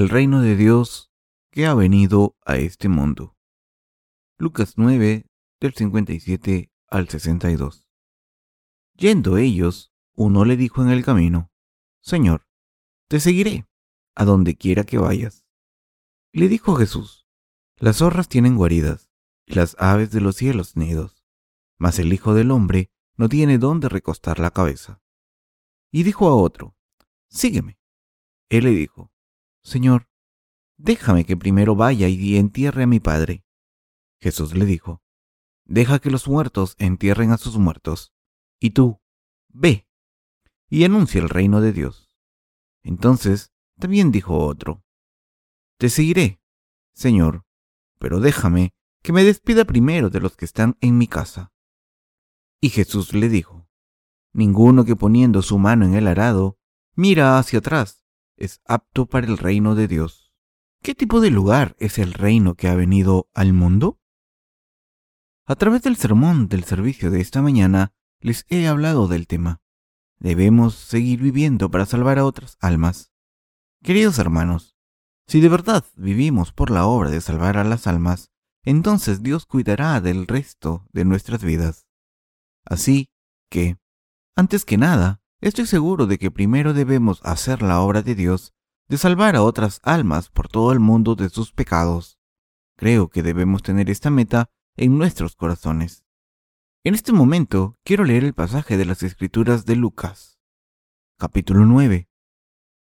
el reino de Dios que ha venido a este mundo. Lucas 9, del 57 al 62. Yendo ellos, uno le dijo en el camino, Señor, te seguiré, a donde quiera que vayas. Le dijo Jesús, Las zorras tienen guaridas, y las aves de los cielos nidos, mas el Hijo del Hombre no tiene dónde recostar la cabeza. Y dijo a otro, Sígueme. Él le dijo, Señor, déjame que primero vaya y entierre a mi padre. Jesús le dijo, Deja que los muertos entierren a sus muertos, y tú, ve, y anuncia el reino de Dios. Entonces también dijo otro, Te seguiré, Señor, pero déjame que me despida primero de los que están en mi casa. Y Jesús le dijo, Ninguno que poniendo su mano en el arado mira hacia atrás es apto para el reino de Dios. ¿Qué tipo de lugar es el reino que ha venido al mundo? A través del sermón del servicio de esta mañana les he hablado del tema. Debemos seguir viviendo para salvar a otras almas. Queridos hermanos, si de verdad vivimos por la obra de salvar a las almas, entonces Dios cuidará del resto de nuestras vidas. Así que, antes que nada, Estoy seguro de que primero debemos hacer la obra de Dios de salvar a otras almas por todo el mundo de sus pecados. Creo que debemos tener esta meta en nuestros corazones. En este momento quiero leer el pasaje de las Escrituras de Lucas, capítulo 9.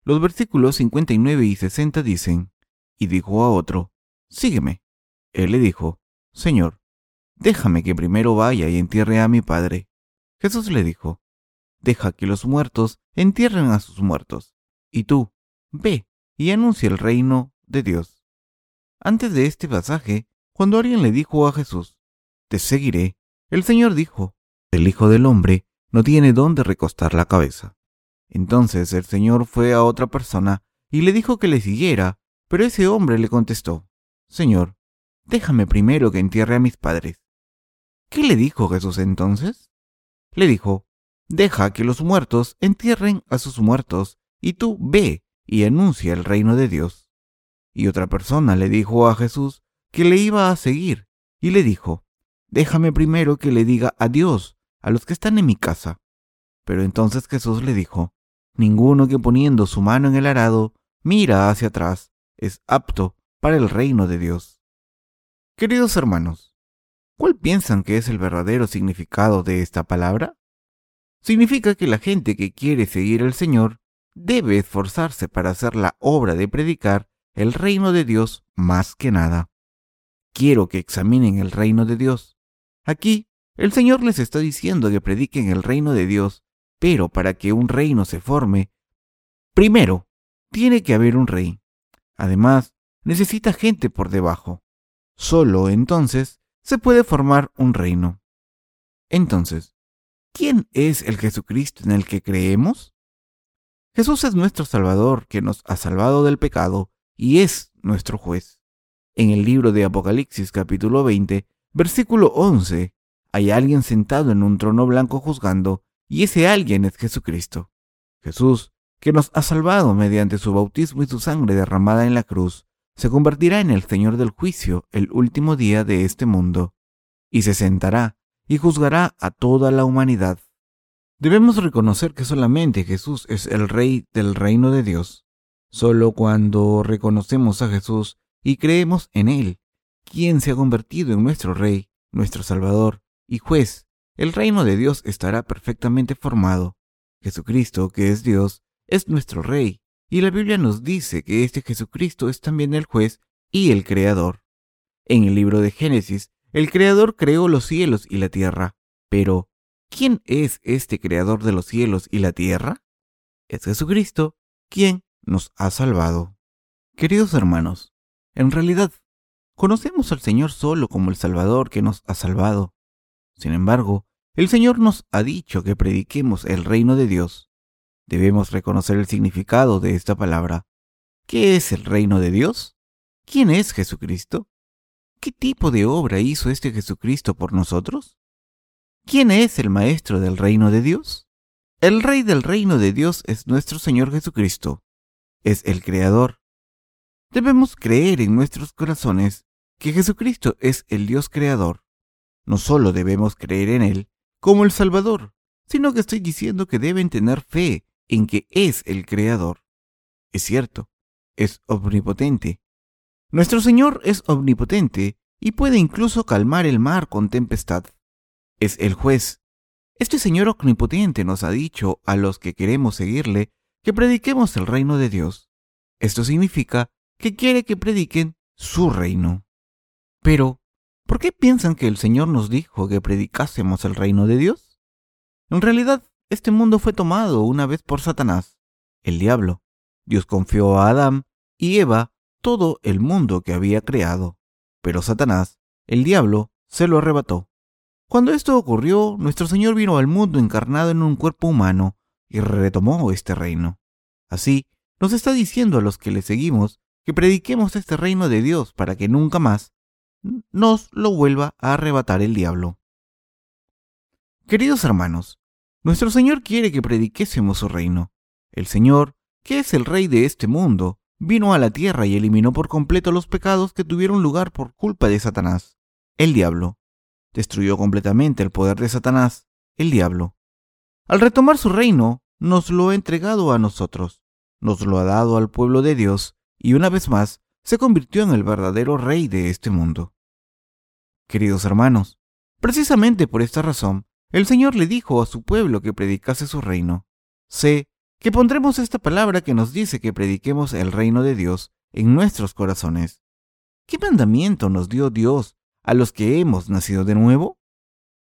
Los versículos 59 y 60 dicen, y dijo a otro, Sígueme. Él le dijo, Señor, déjame que primero vaya y entierre a mi padre. Jesús le dijo, deja que los muertos entierren a sus muertos, y tú, ve y anuncia el reino de Dios. Antes de este pasaje, cuando alguien le dijo a Jesús, Te seguiré, el Señor dijo, El Hijo del Hombre no tiene dónde recostar la cabeza. Entonces el Señor fue a otra persona y le dijo que le siguiera, pero ese hombre le contestó, Señor, déjame primero que entierre a mis padres. ¿Qué le dijo Jesús entonces? Le dijo, Deja que los muertos entierren a sus muertos, y tú ve y anuncia el reino de Dios. Y otra persona le dijo a Jesús que le iba a seguir, y le dijo, Déjame primero que le diga adiós a los que están en mi casa. Pero entonces Jesús le dijo, Ninguno que poniendo su mano en el arado mira hacia atrás es apto para el reino de Dios. Queridos hermanos, ¿cuál piensan que es el verdadero significado de esta palabra? Significa que la gente que quiere seguir al Señor debe esforzarse para hacer la obra de predicar el reino de Dios más que nada. Quiero que examinen el reino de Dios. Aquí, el Señor les está diciendo que prediquen el reino de Dios, pero para que un reino se forme, primero, tiene que haber un rey. Además, necesita gente por debajo. Solo entonces se puede formar un reino. Entonces, ¿Quién es el Jesucristo en el que creemos? Jesús es nuestro Salvador que nos ha salvado del pecado y es nuestro juez. En el libro de Apocalipsis capítulo 20, versículo 11, hay alguien sentado en un trono blanco juzgando y ese alguien es Jesucristo. Jesús, que nos ha salvado mediante su bautismo y su sangre derramada en la cruz, se convertirá en el Señor del juicio el último día de este mundo, y se sentará y juzgará a toda la humanidad. Debemos reconocer que solamente Jesús es el Rey del reino de Dios. Solo cuando reconocemos a Jesús y creemos en Él, quien se ha convertido en nuestro Rey, nuestro Salvador y Juez, el reino de Dios estará perfectamente formado. Jesucristo, que es Dios, es nuestro Rey, y la Biblia nos dice que este Jesucristo es también el Juez y el Creador. En el libro de Génesis el Creador creó los cielos y la tierra, pero ¿quién es este Creador de los cielos y la tierra? Es Jesucristo, quien nos ha salvado. Queridos hermanos, en realidad, conocemos al Señor solo como el Salvador que nos ha salvado. Sin embargo, el Señor nos ha dicho que prediquemos el reino de Dios. Debemos reconocer el significado de esta palabra. ¿Qué es el reino de Dios? ¿Quién es Jesucristo? ¿Qué tipo de obra hizo este Jesucristo por nosotros? ¿Quién es el Maestro del reino de Dios? El Rey del reino de Dios es nuestro Señor Jesucristo. Es el Creador. debemos creer en nuestros corazones que Jesucristo es el Dios creador. No solo debemos creer en Él como el Salvador, sino que estoy diciendo que deben tener fe en que es el creador. Es cierto, es omnipotente. Nuestro Señor es omnipotente y puede incluso calmar el mar con tempestad. Es el juez. Este Señor omnipotente nos ha dicho a los que queremos seguirle que prediquemos el reino de Dios. Esto significa que quiere que prediquen su reino. Pero, ¿por qué piensan que el Señor nos dijo que predicásemos el reino de Dios? En realidad, este mundo fue tomado una vez por Satanás, el diablo. Dios confió a Adán y Eva todo el mundo que había creado, pero Satanás, el diablo, se lo arrebató. Cuando esto ocurrió, nuestro Señor vino al mundo encarnado en un cuerpo humano y retomó este reino. Así, nos está diciendo a los que le seguimos que prediquemos este reino de Dios para que nunca más nos lo vuelva a arrebatar el diablo. Queridos hermanos, nuestro Señor quiere que prediquésemos su reino. El Señor, que es el Rey de este mundo, vino a la tierra y eliminó por completo los pecados que tuvieron lugar por culpa de Satanás, el diablo. Destruyó completamente el poder de Satanás, el diablo. Al retomar su reino, nos lo ha entregado a nosotros, nos lo ha dado al pueblo de Dios y una vez más se convirtió en el verdadero rey de este mundo. Queridos hermanos, precisamente por esta razón, el Señor le dijo a su pueblo que predicase su reino. Sé que pondremos esta palabra que nos dice que prediquemos el reino de Dios en nuestros corazones. ¿Qué mandamiento nos dio Dios a los que hemos nacido de nuevo?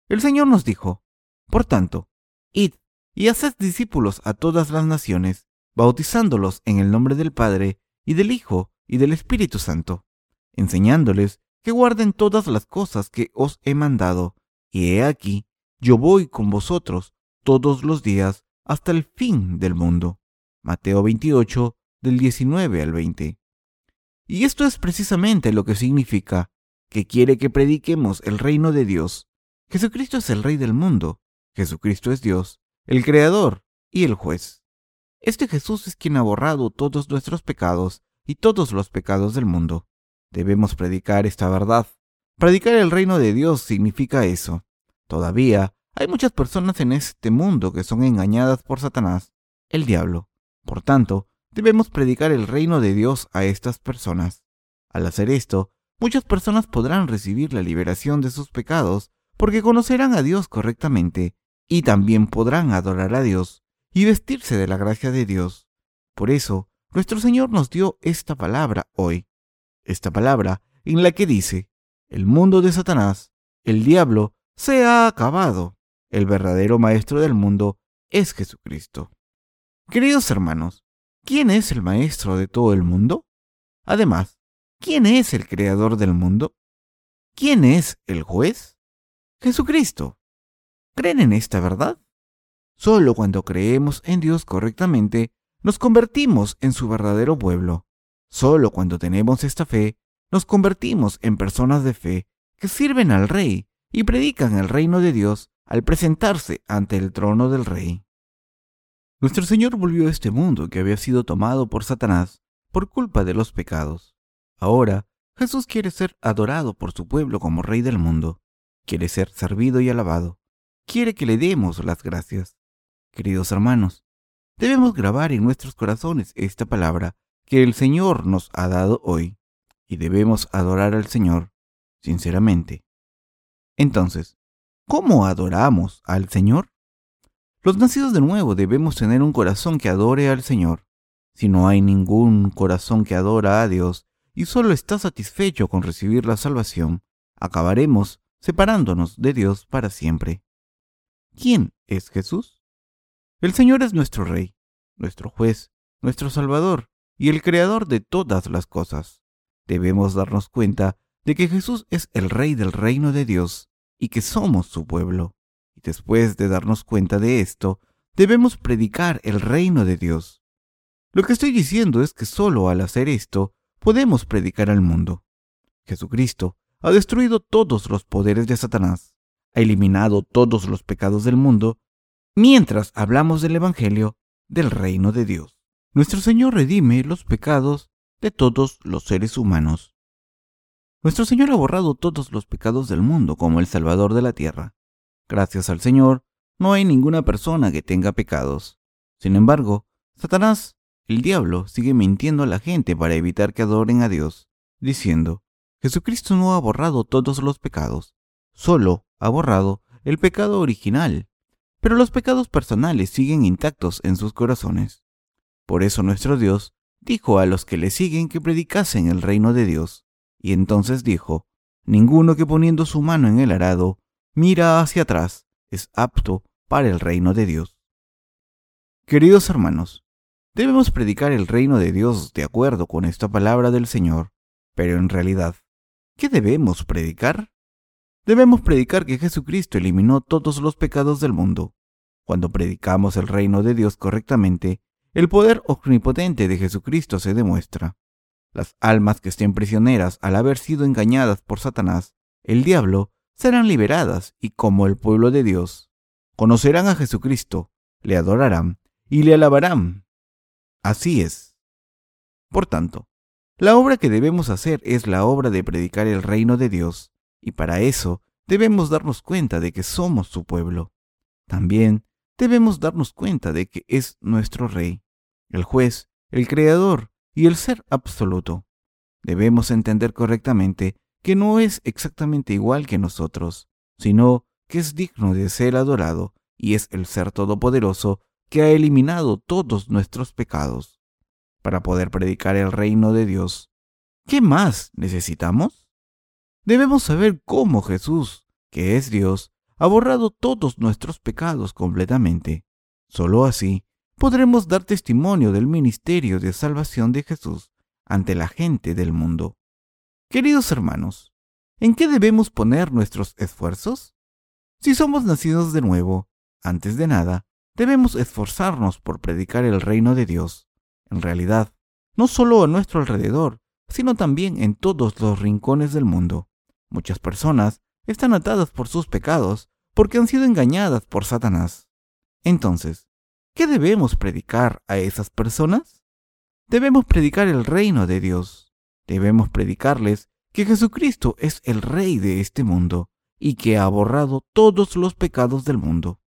El Señor nos dijo, por tanto, id y haced discípulos a todas las naciones, bautizándolos en el nombre del Padre y del Hijo y del Espíritu Santo, enseñándoles que guarden todas las cosas que os he mandado, y he aquí, yo voy con vosotros todos los días hasta el fin del mundo. Mateo 28, del 19 al 20. Y esto es precisamente lo que significa que quiere que prediquemos el reino de Dios. Jesucristo es el Rey del mundo, Jesucristo es Dios, el Creador y el Juez. Este Jesús es quien ha borrado todos nuestros pecados y todos los pecados del mundo. Debemos predicar esta verdad. Predicar el reino de Dios significa eso. Todavía hay muchas personas en este mundo que son engañadas por Satanás, el diablo. Por tanto, debemos predicar el reino de Dios a estas personas. Al hacer esto, muchas personas podrán recibir la liberación de sus pecados porque conocerán a Dios correctamente y también podrán adorar a Dios y vestirse de la gracia de Dios. Por eso, nuestro Señor nos dio esta palabra hoy, esta palabra en la que dice, el mundo de Satanás, el diablo, se ha acabado, el verdadero maestro del mundo es Jesucristo. Queridos hermanos, ¿quién es el maestro de todo el mundo? Además, ¿quién es el creador del mundo? ¿Quién es el juez? Jesucristo. ¿Creen en esta verdad? Solo cuando creemos en Dios correctamente nos convertimos en su verdadero pueblo. Solo cuando tenemos esta fe, nos convertimos en personas de fe que sirven al Rey y predican el reino de Dios al presentarse ante el trono del Rey. Nuestro Señor volvió a este mundo que había sido tomado por Satanás por culpa de los pecados. Ahora, Jesús quiere ser adorado por su pueblo como Rey del mundo. Quiere ser servido y alabado. Quiere que le demos las gracias. Queridos hermanos, Debemos grabar en nuestros corazones esta palabra que el Señor nos ha dado hoy y debemos adorar al Señor sinceramente. Entonces, ¿cómo adoramos al Señor? Los nacidos de nuevo debemos tener un corazón que adore al Señor. Si no hay ningún corazón que adora a Dios y solo está satisfecho con recibir la salvación, acabaremos separándonos de Dios para siempre. ¿Quién es Jesús? El Señor es nuestro Rey, nuestro juez, nuestro Salvador y el Creador de todas las cosas. Debemos darnos cuenta de que Jesús es el Rey del reino de Dios y que somos su pueblo. Y después de darnos cuenta de esto, debemos predicar el reino de Dios. Lo que estoy diciendo es que solo al hacer esto podemos predicar al mundo. Jesucristo ha destruido todos los poderes de Satanás, ha eliminado todos los pecados del mundo mientras hablamos del Evangelio del reino de Dios. Nuestro Señor redime los pecados de todos los seres humanos. Nuestro Señor ha borrado todos los pecados del mundo como el Salvador de la tierra. Gracias al Señor, no hay ninguna persona que tenga pecados. Sin embargo, Satanás, el diablo, sigue mintiendo a la gente para evitar que adoren a Dios, diciendo, Jesucristo no ha borrado todos los pecados, solo ha borrado el pecado original, pero los pecados personales siguen intactos en sus corazones. Por eso nuestro Dios dijo a los que le siguen que predicasen el reino de Dios, y entonces dijo, Ninguno que poniendo su mano en el arado mira hacia atrás es apto para el reino de Dios. Queridos hermanos, debemos predicar el reino de Dios de acuerdo con esta palabra del Señor, pero en realidad, ¿qué debemos predicar? Debemos predicar que Jesucristo eliminó todos los pecados del mundo. Cuando predicamos el reino de Dios correctamente, el poder omnipotente de Jesucristo se demuestra. Las almas que estén prisioneras al haber sido engañadas por Satanás, el diablo, serán liberadas y como el pueblo de Dios, conocerán a Jesucristo, le adorarán y le alabarán. Así es. Por tanto, la obra que debemos hacer es la obra de predicar el reino de Dios, y para eso debemos darnos cuenta de que somos su pueblo. También debemos darnos cuenta de que es nuestro Rey, el juez, el Creador y el Ser absoluto. Debemos entender correctamente que no es exactamente igual que nosotros, sino que es digno de ser adorado y es el Ser Todopoderoso que ha eliminado todos nuestros pecados. Para poder predicar el reino de Dios, ¿qué más necesitamos? Debemos saber cómo Jesús, que es Dios, ha borrado todos nuestros pecados completamente. Solo así podremos dar testimonio del ministerio de salvación de Jesús ante la gente del mundo. Queridos hermanos, ¿en qué debemos poner nuestros esfuerzos? Si somos nacidos de nuevo, antes de nada, debemos esforzarnos por predicar el reino de Dios. En realidad, no solo a nuestro alrededor, sino también en todos los rincones del mundo. Muchas personas están atadas por sus pecados porque han sido engañadas por Satanás. Entonces, ¿qué debemos predicar a esas personas? Debemos predicar el reino de Dios. Debemos predicarles que Jesucristo es el Rey de este mundo y que ha borrado todos los pecados del mundo.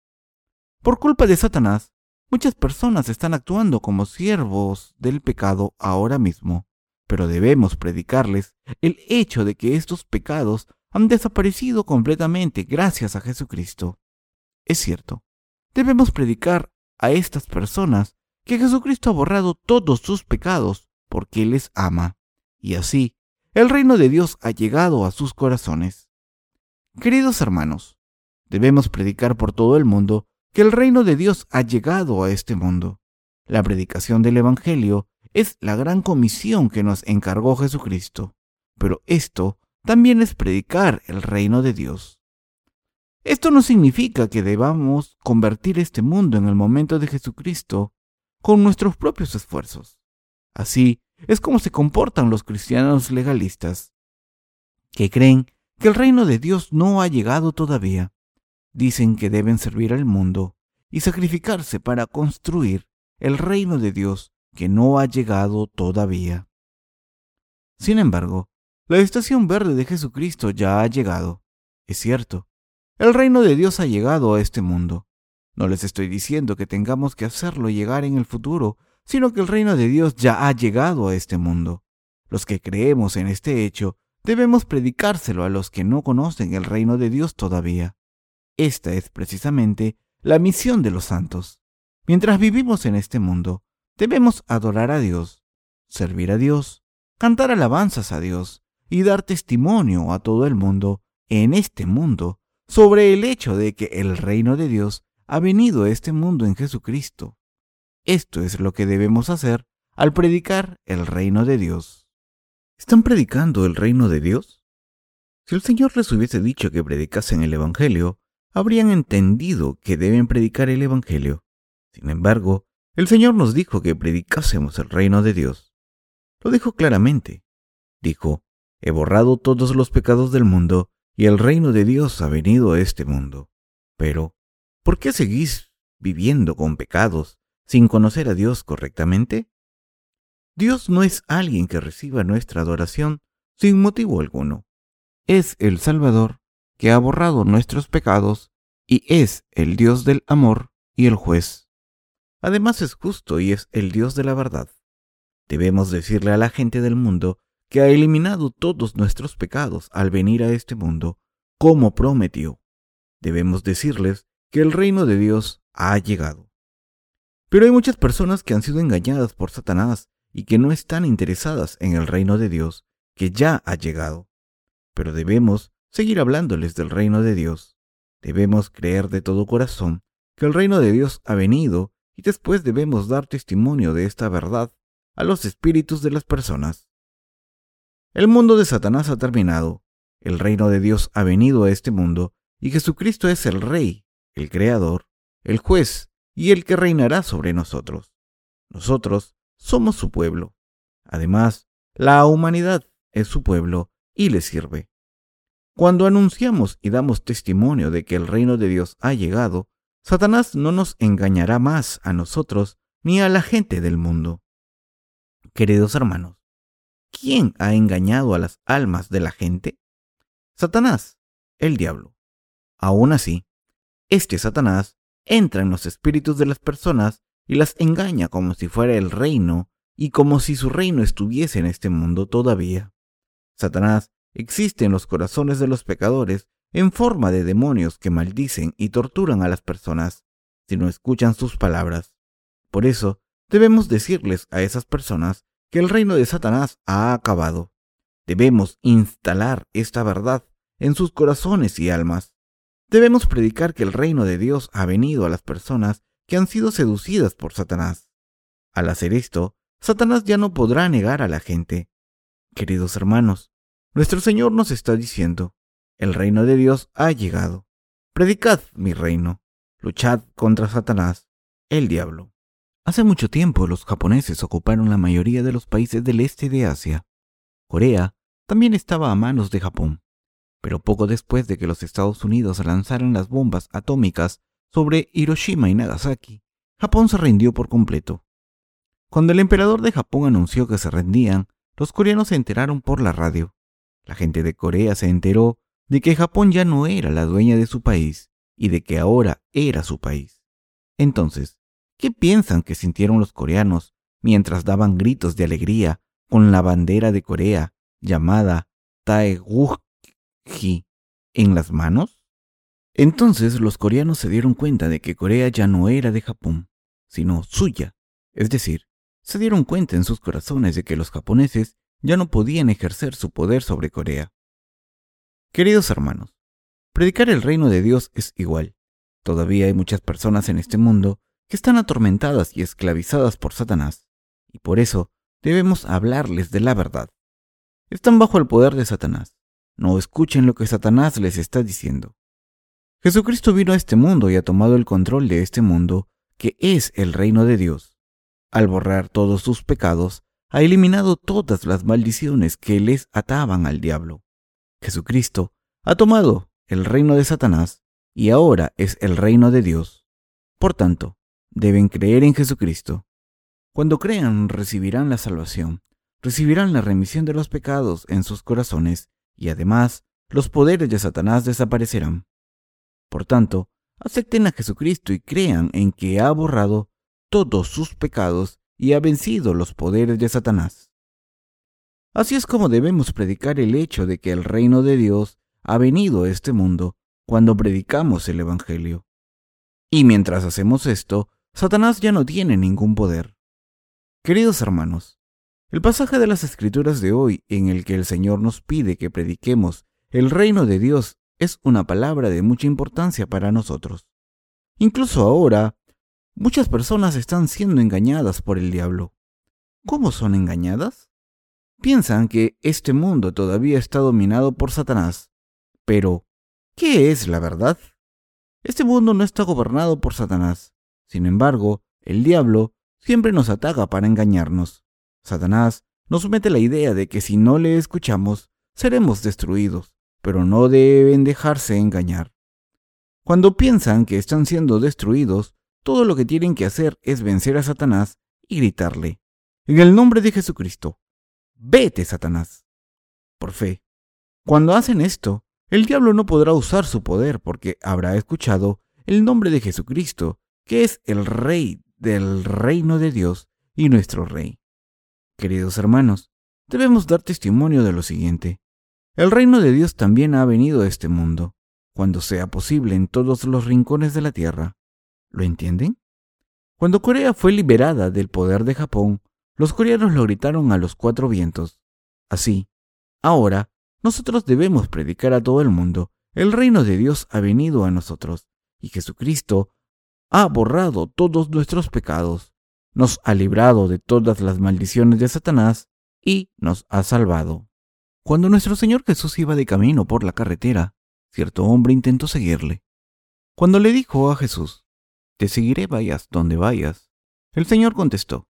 Por culpa de Satanás, muchas personas están actuando como siervos del pecado ahora mismo pero debemos predicarles el hecho de que estos pecados han desaparecido completamente gracias a Jesucristo. Es cierto, debemos predicar a estas personas que Jesucristo ha borrado todos sus pecados porque les ama, y así el reino de Dios ha llegado a sus corazones. Queridos hermanos, debemos predicar por todo el mundo que el reino de Dios ha llegado a este mundo. La predicación del Evangelio es la gran comisión que nos encargó Jesucristo, pero esto también es predicar el reino de Dios. Esto no significa que debamos convertir este mundo en el momento de Jesucristo con nuestros propios esfuerzos. Así es como se comportan los cristianos legalistas, que creen que el reino de Dios no ha llegado todavía. Dicen que deben servir al mundo y sacrificarse para construir el reino de Dios que no ha llegado todavía. Sin embargo, la estación verde de Jesucristo ya ha llegado. Es cierto, el reino de Dios ha llegado a este mundo. No les estoy diciendo que tengamos que hacerlo llegar en el futuro, sino que el reino de Dios ya ha llegado a este mundo. Los que creemos en este hecho debemos predicárselo a los que no conocen el reino de Dios todavía. Esta es precisamente la misión de los santos. Mientras vivimos en este mundo, Debemos adorar a Dios, servir a Dios, cantar alabanzas a Dios y dar testimonio a todo el mundo en este mundo sobre el hecho de que el reino de Dios ha venido a este mundo en Jesucristo. Esto es lo que debemos hacer al predicar el reino de Dios. ¿Están predicando el reino de Dios? Si el Señor les hubiese dicho que predicasen el Evangelio, habrían entendido que deben predicar el Evangelio. Sin embargo, el Señor nos dijo que predicásemos el reino de Dios. Lo dijo claramente. Dijo, he borrado todos los pecados del mundo y el reino de Dios ha venido a este mundo. Pero, ¿por qué seguís viviendo con pecados sin conocer a Dios correctamente? Dios no es alguien que reciba nuestra adoración sin motivo alguno. Es el Salvador que ha borrado nuestros pecados y es el Dios del amor y el juez. Además es justo y es el Dios de la verdad. Debemos decirle a la gente del mundo que ha eliminado todos nuestros pecados al venir a este mundo, como prometió. Debemos decirles que el reino de Dios ha llegado. Pero hay muchas personas que han sido engañadas por Satanás y que no están interesadas en el reino de Dios, que ya ha llegado. Pero debemos seguir hablándoles del reino de Dios. Debemos creer de todo corazón que el reino de Dios ha venido y después debemos dar testimonio de esta verdad a los espíritus de las personas. El mundo de Satanás ha terminado, el reino de Dios ha venido a este mundo y Jesucristo es el Rey, el Creador, el Juez y el que reinará sobre nosotros. Nosotros somos su pueblo. Además, la humanidad es su pueblo y le sirve. Cuando anunciamos y damos testimonio de que el reino de Dios ha llegado, Satanás no nos engañará más a nosotros ni a la gente del mundo. Queridos hermanos, ¿quién ha engañado a las almas de la gente? Satanás, el diablo. Aún así, este Satanás entra en los espíritus de las personas y las engaña como si fuera el reino y como si su reino estuviese en este mundo todavía. Satanás existe en los corazones de los pecadores en forma de demonios que maldicen y torturan a las personas si no escuchan sus palabras. Por eso, debemos decirles a esas personas que el reino de Satanás ha acabado. Debemos instalar esta verdad en sus corazones y almas. Debemos predicar que el reino de Dios ha venido a las personas que han sido seducidas por Satanás. Al hacer esto, Satanás ya no podrá negar a la gente. Queridos hermanos, nuestro Señor nos está diciendo, el reino de Dios ha llegado. Predicad mi reino. Luchad contra Satanás, el diablo. Hace mucho tiempo los japoneses ocuparon la mayoría de los países del este de Asia. Corea también estaba a manos de Japón. Pero poco después de que los Estados Unidos lanzaran las bombas atómicas sobre Hiroshima y Nagasaki, Japón se rindió por completo. Cuando el emperador de Japón anunció que se rendían, los coreanos se enteraron por la radio. La gente de Corea se enteró de que Japón ya no era la dueña de su país y de que ahora era su país. Entonces, ¿Qué piensan que sintieron los coreanos mientras daban gritos de alegría con la bandera de Corea llamada Taegukji en las manos? Entonces los coreanos se dieron cuenta de que Corea ya no era de Japón, sino suya. Es decir, se dieron cuenta en sus corazones de que los japoneses ya no podían ejercer su poder sobre Corea. Queridos hermanos, predicar el reino de Dios es igual. Todavía hay muchas personas en este mundo que están atormentadas y esclavizadas por Satanás, y por eso debemos hablarles de la verdad. Están bajo el poder de Satanás. No escuchen lo que Satanás les está diciendo. Jesucristo vino a este mundo y ha tomado el control de este mundo, que es el reino de Dios. Al borrar todos sus pecados, ha eliminado todas las maldiciones que les ataban al diablo. Jesucristo ha tomado el reino de Satanás y ahora es el reino de Dios. Por tanto, deben creer en Jesucristo. Cuando crean, recibirán la salvación, recibirán la remisión de los pecados en sus corazones y además los poderes de Satanás desaparecerán. Por tanto, acepten a Jesucristo y crean en que ha borrado todos sus pecados y ha vencido los poderes de Satanás. Así es como debemos predicar el hecho de que el reino de Dios ha venido a este mundo cuando predicamos el Evangelio. Y mientras hacemos esto, Satanás ya no tiene ningún poder. Queridos hermanos, el pasaje de las Escrituras de hoy en el que el Señor nos pide que prediquemos el reino de Dios es una palabra de mucha importancia para nosotros. Incluso ahora, muchas personas están siendo engañadas por el diablo. ¿Cómo son engañadas? Piensan que este mundo todavía está dominado por Satanás. Pero, ¿qué es la verdad? Este mundo no está gobernado por Satanás. Sin embargo, el diablo siempre nos ataca para engañarnos. Satanás nos mete la idea de que si no le escuchamos, seremos destruidos, pero no deben dejarse engañar. Cuando piensan que están siendo destruidos, todo lo que tienen que hacer es vencer a Satanás y gritarle, en el nombre de Jesucristo. Vete, Satanás. Por fe. Cuando hacen esto, el diablo no podrá usar su poder porque habrá escuchado el nombre de Jesucristo, que es el Rey del reino de Dios y nuestro Rey. Queridos hermanos, debemos dar testimonio de lo siguiente. El reino de Dios también ha venido a este mundo, cuando sea posible en todos los rincones de la tierra. ¿Lo entienden? Cuando Corea fue liberada del poder de Japón, los coreanos lo gritaron a los cuatro vientos. Así, ahora, nosotros debemos predicar a todo el mundo, el reino de Dios ha venido a nosotros, y Jesucristo ha borrado todos nuestros pecados, nos ha librado de todas las maldiciones de Satanás y nos ha salvado. Cuando nuestro Señor Jesús iba de camino por la carretera, cierto hombre intentó seguirle. Cuando le dijo a Jesús, Te seguiré vayas donde vayas, el Señor contestó,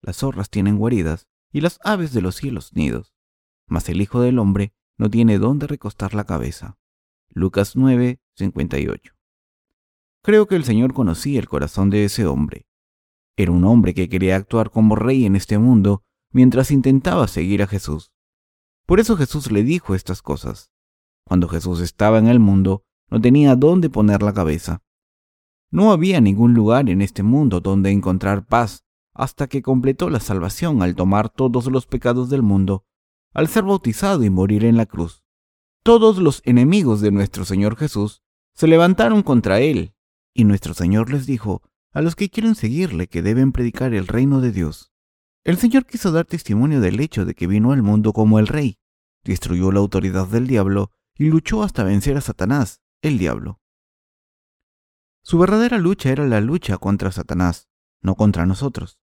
Las zorras tienen guaridas y las aves de los cielos nidos, mas el Hijo del Hombre no tiene dónde recostar la cabeza. Lucas 9, 58. Creo que el Señor conocía el corazón de ese hombre. Era un hombre que quería actuar como rey en este mundo mientras intentaba seguir a Jesús. Por eso Jesús le dijo estas cosas. Cuando Jesús estaba en el mundo, no tenía dónde poner la cabeza. No había ningún lugar en este mundo donde encontrar paz hasta que completó la salvación al tomar todos los pecados del mundo, al ser bautizado y morir en la cruz. Todos los enemigos de nuestro Señor Jesús se levantaron contra él y nuestro Señor les dijo a los que quieren seguirle que deben predicar el reino de Dios. El Señor quiso dar testimonio del hecho de que vino al mundo como el Rey, destruyó la autoridad del diablo y luchó hasta vencer a Satanás, el diablo. Su verdadera lucha era la lucha contra Satanás, no contra nosotros.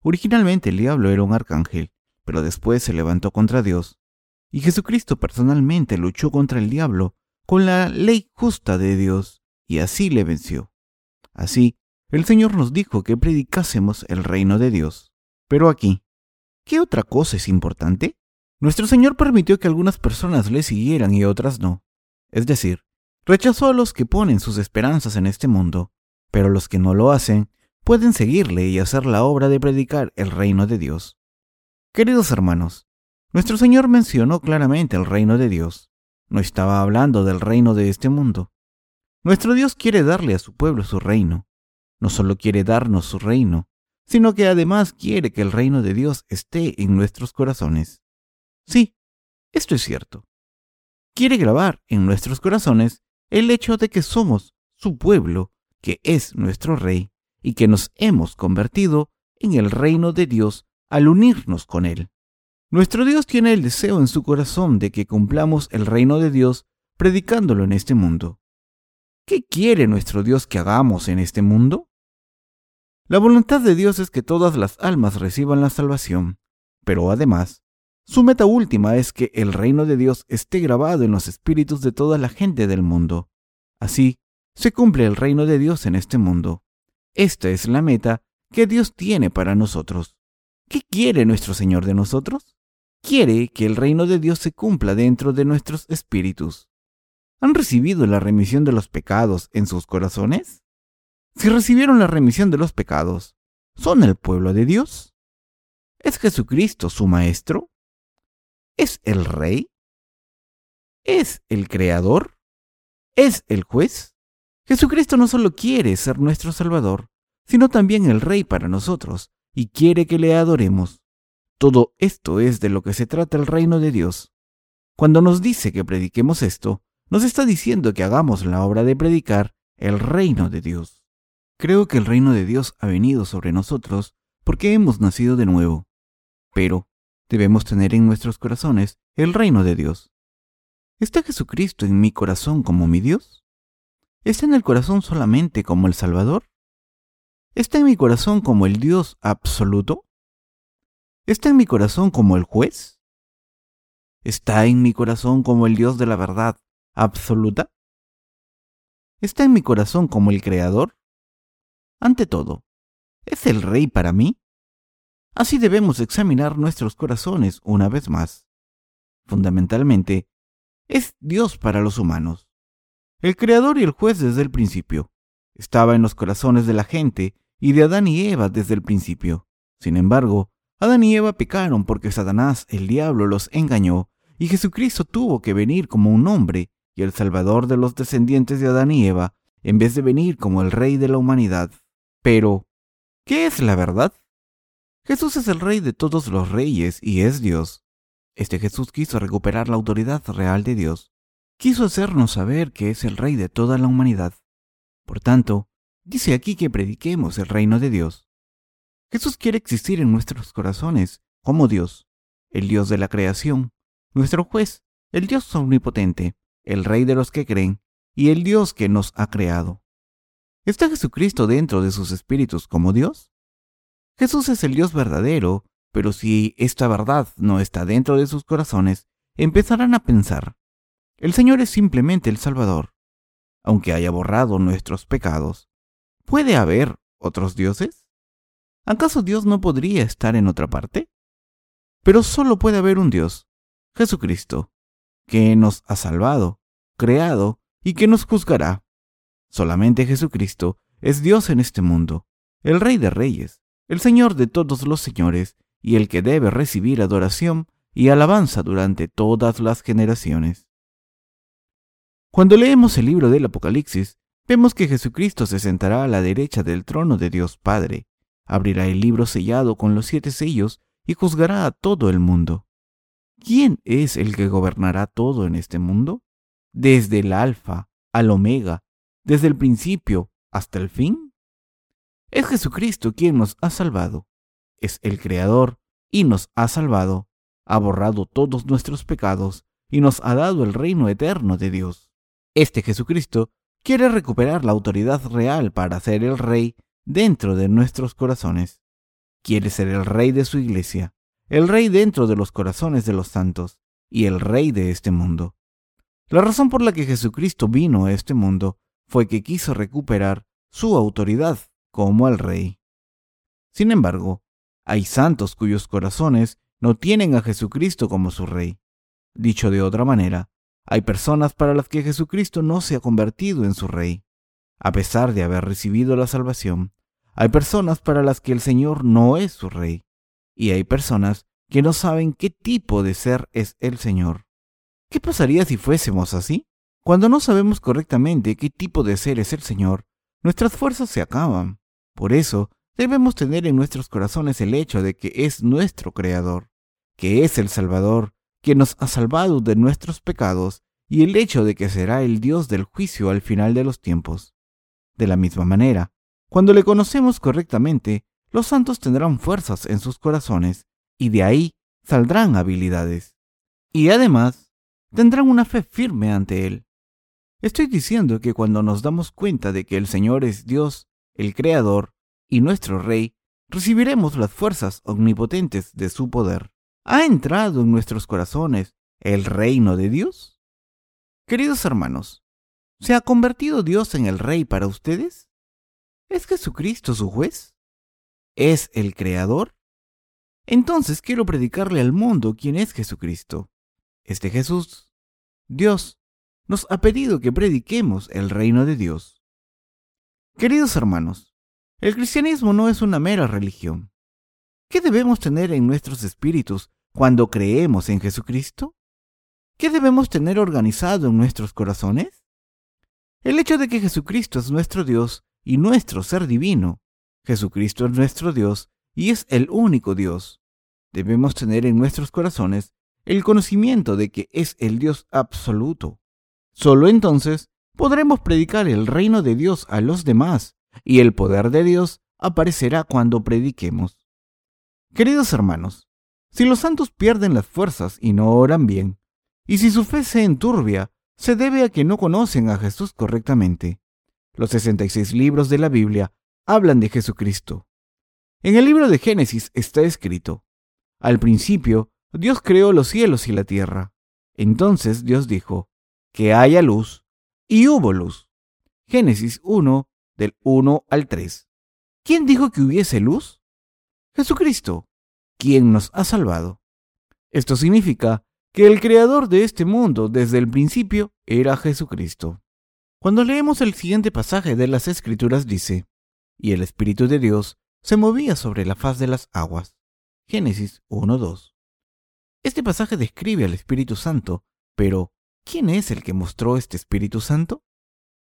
Originalmente el diablo era un arcángel, pero después se levantó contra Dios, y Jesucristo personalmente luchó contra el diablo con la ley justa de Dios, y así le venció. Así, el Señor nos dijo que predicásemos el reino de Dios. Pero aquí, ¿qué otra cosa es importante? Nuestro Señor permitió que algunas personas le siguieran y otras no. Es decir, rechazó a los que ponen sus esperanzas en este mundo, pero los que no lo hacen pueden seguirle y hacer la obra de predicar el reino de Dios. Queridos hermanos, nuestro Señor mencionó claramente el reino de Dios. No estaba hablando del reino de este mundo. Nuestro Dios quiere darle a su pueblo su reino. No solo quiere darnos su reino, sino que además quiere que el reino de Dios esté en nuestros corazones. Sí, esto es cierto. Quiere grabar en nuestros corazones el hecho de que somos su pueblo, que es nuestro rey, y que nos hemos convertido en el reino de Dios al unirnos con Él. Nuestro Dios tiene el deseo en su corazón de que cumplamos el reino de Dios predicándolo en este mundo. ¿Qué quiere nuestro Dios que hagamos en este mundo? La voluntad de Dios es que todas las almas reciban la salvación, pero además, su meta última es que el reino de Dios esté grabado en los espíritus de toda la gente del mundo. Así, se cumple el reino de Dios en este mundo. Esta es la meta que Dios tiene para nosotros. ¿Qué quiere nuestro Señor de nosotros? Quiere que el reino de Dios se cumpla dentro de nuestros espíritus. ¿Han recibido la remisión de los pecados en sus corazones? Si recibieron la remisión de los pecados, ¿son el pueblo de Dios? ¿Es Jesucristo su Maestro? ¿Es el Rey? ¿Es el Creador? ¿Es el juez? Jesucristo no solo quiere ser nuestro Salvador, sino también el Rey para nosotros, y quiere que le adoremos. Todo esto es de lo que se trata el reino de Dios. Cuando nos dice que prediquemos esto, nos está diciendo que hagamos la obra de predicar el reino de Dios. Creo que el reino de Dios ha venido sobre nosotros porque hemos nacido de nuevo, pero debemos tener en nuestros corazones el reino de Dios. ¿Está Jesucristo en mi corazón como mi Dios? ¿Está en el corazón solamente como el Salvador? ¿Está en mi corazón como el Dios absoluto? ¿Está en mi corazón como el juez? ¿Está en mi corazón como el Dios de la verdad absoluta? ¿Está en mi corazón como el Creador? Ante todo, ¿es el Rey para mí? Así debemos examinar nuestros corazones una vez más. Fundamentalmente, es Dios para los humanos. El Creador y el Juez desde el principio. Estaba en los corazones de la gente y de Adán y Eva desde el principio. Sin embargo, Adán y Eva pecaron porque Satanás, el diablo, los engañó, y Jesucristo tuvo que venir como un hombre y el Salvador de los descendientes de Adán y Eva, en vez de venir como el Rey de la humanidad. Pero, ¿qué es la verdad? Jesús es el Rey de todos los reyes y es Dios. Este Jesús quiso recuperar la autoridad real de Dios. Quiso hacernos saber que es el Rey de toda la humanidad. Por tanto, dice aquí que prediquemos el reino de Dios. Jesús quiere existir en nuestros corazones como Dios, el Dios de la creación, nuestro juez, el Dios omnipotente, el Rey de los que creen y el Dios que nos ha creado. ¿Está Jesucristo dentro de sus espíritus como Dios? Jesús es el Dios verdadero, pero si esta verdad no está dentro de sus corazones, empezarán a pensar, el Señor es simplemente el Salvador, aunque haya borrado nuestros pecados. ¿Puede haber otros dioses? ¿Acaso Dios no podría estar en otra parte? Pero solo puede haber un Dios, Jesucristo, que nos ha salvado, creado y que nos juzgará. Solamente Jesucristo es Dios en este mundo, el Rey de Reyes, el Señor de todos los señores y el que debe recibir adoración y alabanza durante todas las generaciones. Cuando leemos el libro del Apocalipsis, vemos que Jesucristo se sentará a la derecha del trono de Dios Padre, abrirá el libro sellado con los siete sellos y juzgará a todo el mundo. ¿Quién es el que gobernará todo en este mundo? Desde el alfa al omega, desde el principio hasta el fin. Es Jesucristo quien nos ha salvado. Es el Creador y nos ha salvado. Ha borrado todos nuestros pecados y nos ha dado el reino eterno de Dios. Este Jesucristo quiere recuperar la autoridad real para ser el Rey dentro de nuestros corazones. Quiere ser el rey de su iglesia, el rey dentro de los corazones de los santos y el rey de este mundo. La razón por la que Jesucristo vino a este mundo fue que quiso recuperar su autoridad como el rey. Sin embargo, hay santos cuyos corazones no tienen a Jesucristo como su rey. Dicho de otra manera, hay personas para las que Jesucristo no se ha convertido en su rey. A pesar de haber recibido la salvación, hay personas para las que el Señor no es su rey, y hay personas que no saben qué tipo de ser es el Señor. ¿Qué pasaría si fuésemos así? Cuando no sabemos correctamente qué tipo de ser es el Señor, nuestras fuerzas se acaban. Por eso, debemos tener en nuestros corazones el hecho de que es nuestro Creador, que es el Salvador, que nos ha salvado de nuestros pecados, y el hecho de que será el Dios del juicio al final de los tiempos. De la misma manera, cuando le conocemos correctamente, los santos tendrán fuerzas en sus corazones y de ahí saldrán habilidades. Y además, tendrán una fe firme ante Él. Estoy diciendo que cuando nos damos cuenta de que el Señor es Dios, el Creador y nuestro Rey, recibiremos las fuerzas omnipotentes de su poder. ¿Ha entrado en nuestros corazones el reino de Dios? Queridos hermanos, ¿se ha convertido Dios en el Rey para ustedes? ¿Es Jesucristo su juez? ¿Es el Creador? Entonces quiero predicarle al mundo quién es Jesucristo. Este Jesús, Dios, nos ha pedido que prediquemos el reino de Dios. Queridos hermanos, el cristianismo no es una mera religión. ¿Qué debemos tener en nuestros espíritus cuando creemos en Jesucristo? ¿Qué debemos tener organizado en nuestros corazones? El hecho de que Jesucristo es nuestro Dios y nuestro ser divino. Jesucristo es nuestro Dios y es el único Dios. Debemos tener en nuestros corazones el conocimiento de que es el Dios absoluto. Solo entonces podremos predicar el reino de Dios a los demás y el poder de Dios aparecerá cuando prediquemos. Queridos hermanos, si los santos pierden las fuerzas y no oran bien, y si su fe se enturbia, se debe a que no conocen a Jesús correctamente. Los 66 libros de la Biblia hablan de Jesucristo. En el libro de Génesis está escrito, Al principio, Dios creó los cielos y la tierra. Entonces Dios dijo, Que haya luz, y hubo luz. Génesis 1, del 1 al 3. ¿Quién dijo que hubiese luz? Jesucristo, quien nos ha salvado. Esto significa que el creador de este mundo desde el principio era Jesucristo. Cuando leemos el siguiente pasaje de las Escrituras dice, y el Espíritu de Dios se movía sobre la faz de las aguas. Génesis 1.2. Este pasaje describe al Espíritu Santo, pero ¿quién es el que mostró este Espíritu Santo?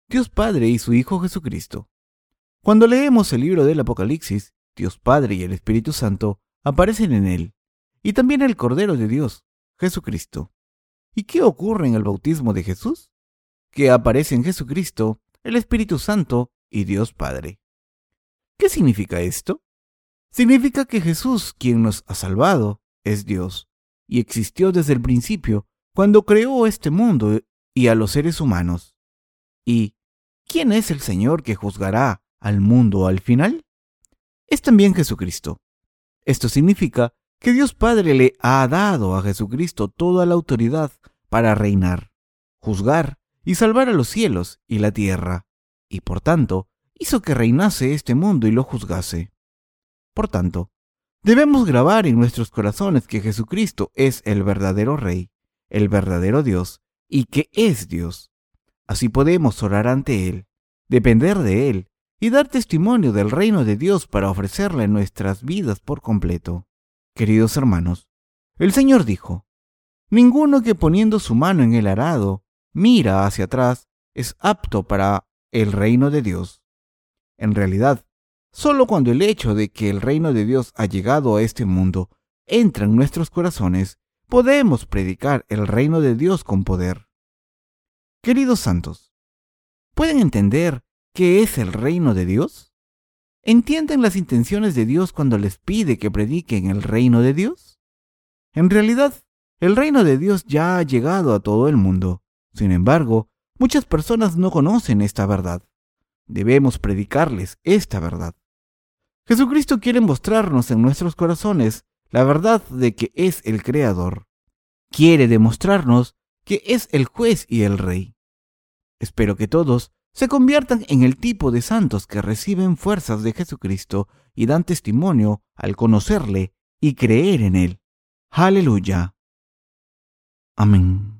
Dios Padre y su Hijo Jesucristo. Cuando leemos el libro del Apocalipsis, Dios Padre y el Espíritu Santo aparecen en él, y también el Cordero de Dios, Jesucristo. ¿Y qué ocurre en el bautismo de Jesús? Que aparece en Jesucristo el Espíritu Santo y Dios Padre. ¿Qué significa esto? Significa que Jesús, quien nos ha salvado, es Dios, y existió desde el principio, cuando creó este mundo y a los seres humanos. ¿Y quién es el Señor que juzgará al mundo al final? Es también Jesucristo. Esto significa que Dios Padre le ha dado a Jesucristo toda la autoridad para reinar, juzgar y salvar a los cielos y la tierra, y por tanto hizo que reinase este mundo y lo juzgase. Por tanto, debemos grabar en nuestros corazones que Jesucristo es el verdadero Rey, el verdadero Dios, y que es Dios. Así podemos orar ante Él, depender de Él y dar testimonio del reino de Dios para ofrecerle nuestras vidas por completo. Queridos hermanos, el Señor dijo, Ninguno que poniendo su mano en el arado mira hacia atrás es apto para el reino de Dios. En realidad, solo cuando el hecho de que el reino de Dios ha llegado a este mundo entra en nuestros corazones, podemos predicar el reino de Dios con poder. Queridos santos, ¿pueden entender qué es el reino de Dios? ¿Entienden las intenciones de Dios cuando les pide que prediquen el reino de Dios? En realidad, el reino de Dios ya ha llegado a todo el mundo. Sin embargo, muchas personas no conocen esta verdad. Debemos predicarles esta verdad. Jesucristo quiere mostrarnos en nuestros corazones la verdad de que es el Creador. Quiere demostrarnos que es el juez y el rey. Espero que todos se conviertan en el tipo de santos que reciben fuerzas de Jesucristo y dan testimonio al conocerle y creer en él. Aleluya. Amén.